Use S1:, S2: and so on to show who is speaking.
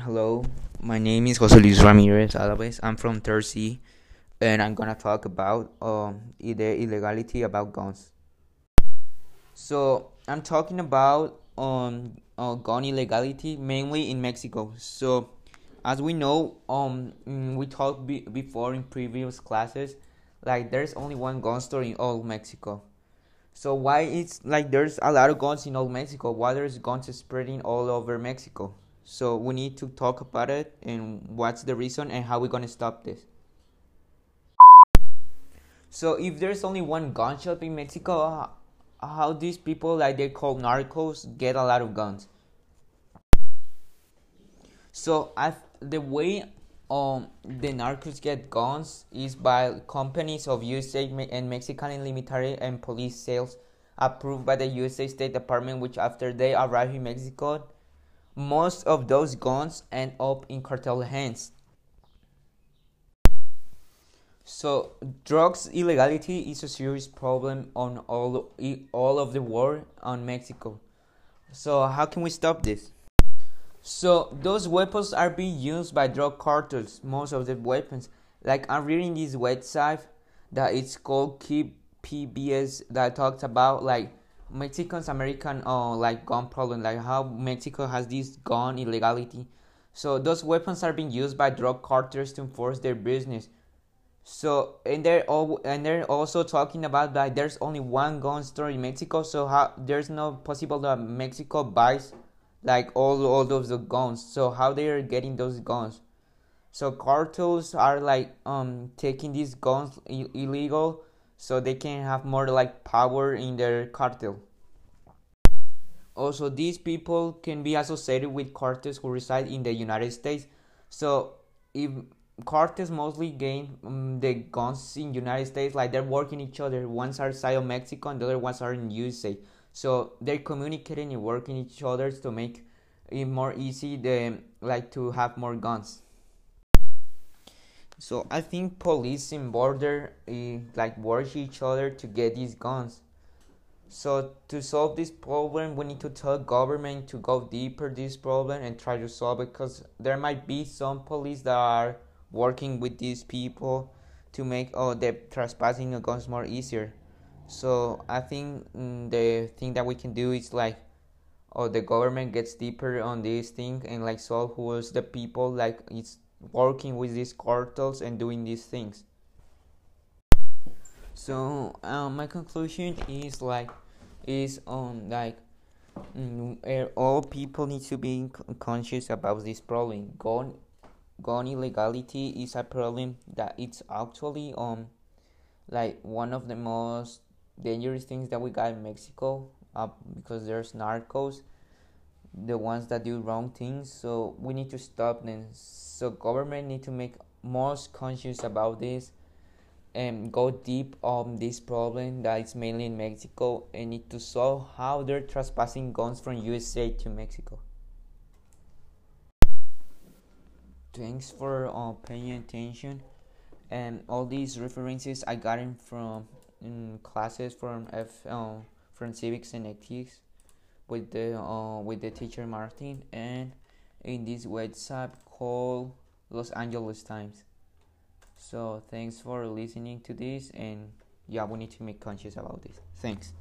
S1: Hello, my name is Jose Luis Ramirez Alaves. I'm from Tercy, and I'm gonna talk about um the illegality about guns. So I'm talking about um uh, gun illegality mainly in Mexico. So as we know, um we talked be- before in previous classes, like there's only one gun store in all Mexico. So why it's like there's a lot of guns in all Mexico? Why there's guns spreading all over Mexico? So we need to talk about it and what's the reason and how we're gonna stop this. So if there's only one gun shop in Mexico, how these people like they call narcos get a lot of guns? So I the way um the narcos get guns is by companies of USA and Mexican military and police sales approved by the USA State Department which after they arrive in Mexico most of those guns end up in cartel hands. So drugs illegality is a serious problem on all all of the world on Mexico. So how can we stop this? So those weapons are being used by drug cartels. Most of the weapons, like I'm reading this website that it's called Keep PBS that talks about like Mexican's American uh like gun problem, like how Mexico has this gun illegality. So those weapons are being used by drug cartels to enforce their business. So and they're all and they're also talking about like there's only one gun store in Mexico, so how there's no possible that Mexico buys like all all the guns. So how they are getting those guns? So cartels are like um taking these guns illegal, so they can have more like power in their cartel. Also, these people can be associated with cartels who reside in the United States. So, if cartels mostly gain um, the guns in United States, like they're working each other. Ones are side of Mexico, and the other ones are in USA. So they're communicating and working each other to make it more easy, the like to have more guns. So I think police in border uh, like work each other to get these guns. So to solve this problem, we need to tell government to go deeper this problem and try to solve it because there might be some police that are working with these people to make oh the trespassing of guns more easier. So I think mm, the thing that we can do is like oh the government gets deeper on this thing and like solve who is the people like it's working with these cartels and doing these things. So um, my conclusion is like is um like mm, eh, all people need to be conscious about this problem. Gun gun illegality is a problem that it's actually um like one of the most dangerous things that we got in Mexico uh, because there's narcos the ones that do wrong things so we need to stop them. So government need to make most conscious about this and go deep on this problem that is mainly in Mexico and need to solve how they're trespassing guns from USA to Mexico. Thanks for uh, paying attention. And all these references I got them from in classes from F uh, from civics and ethics with the uh, with the teacher Martin and in this website called Los Angeles Times. So thanks for listening to this and yeah we need to make conscious about this. Thanks.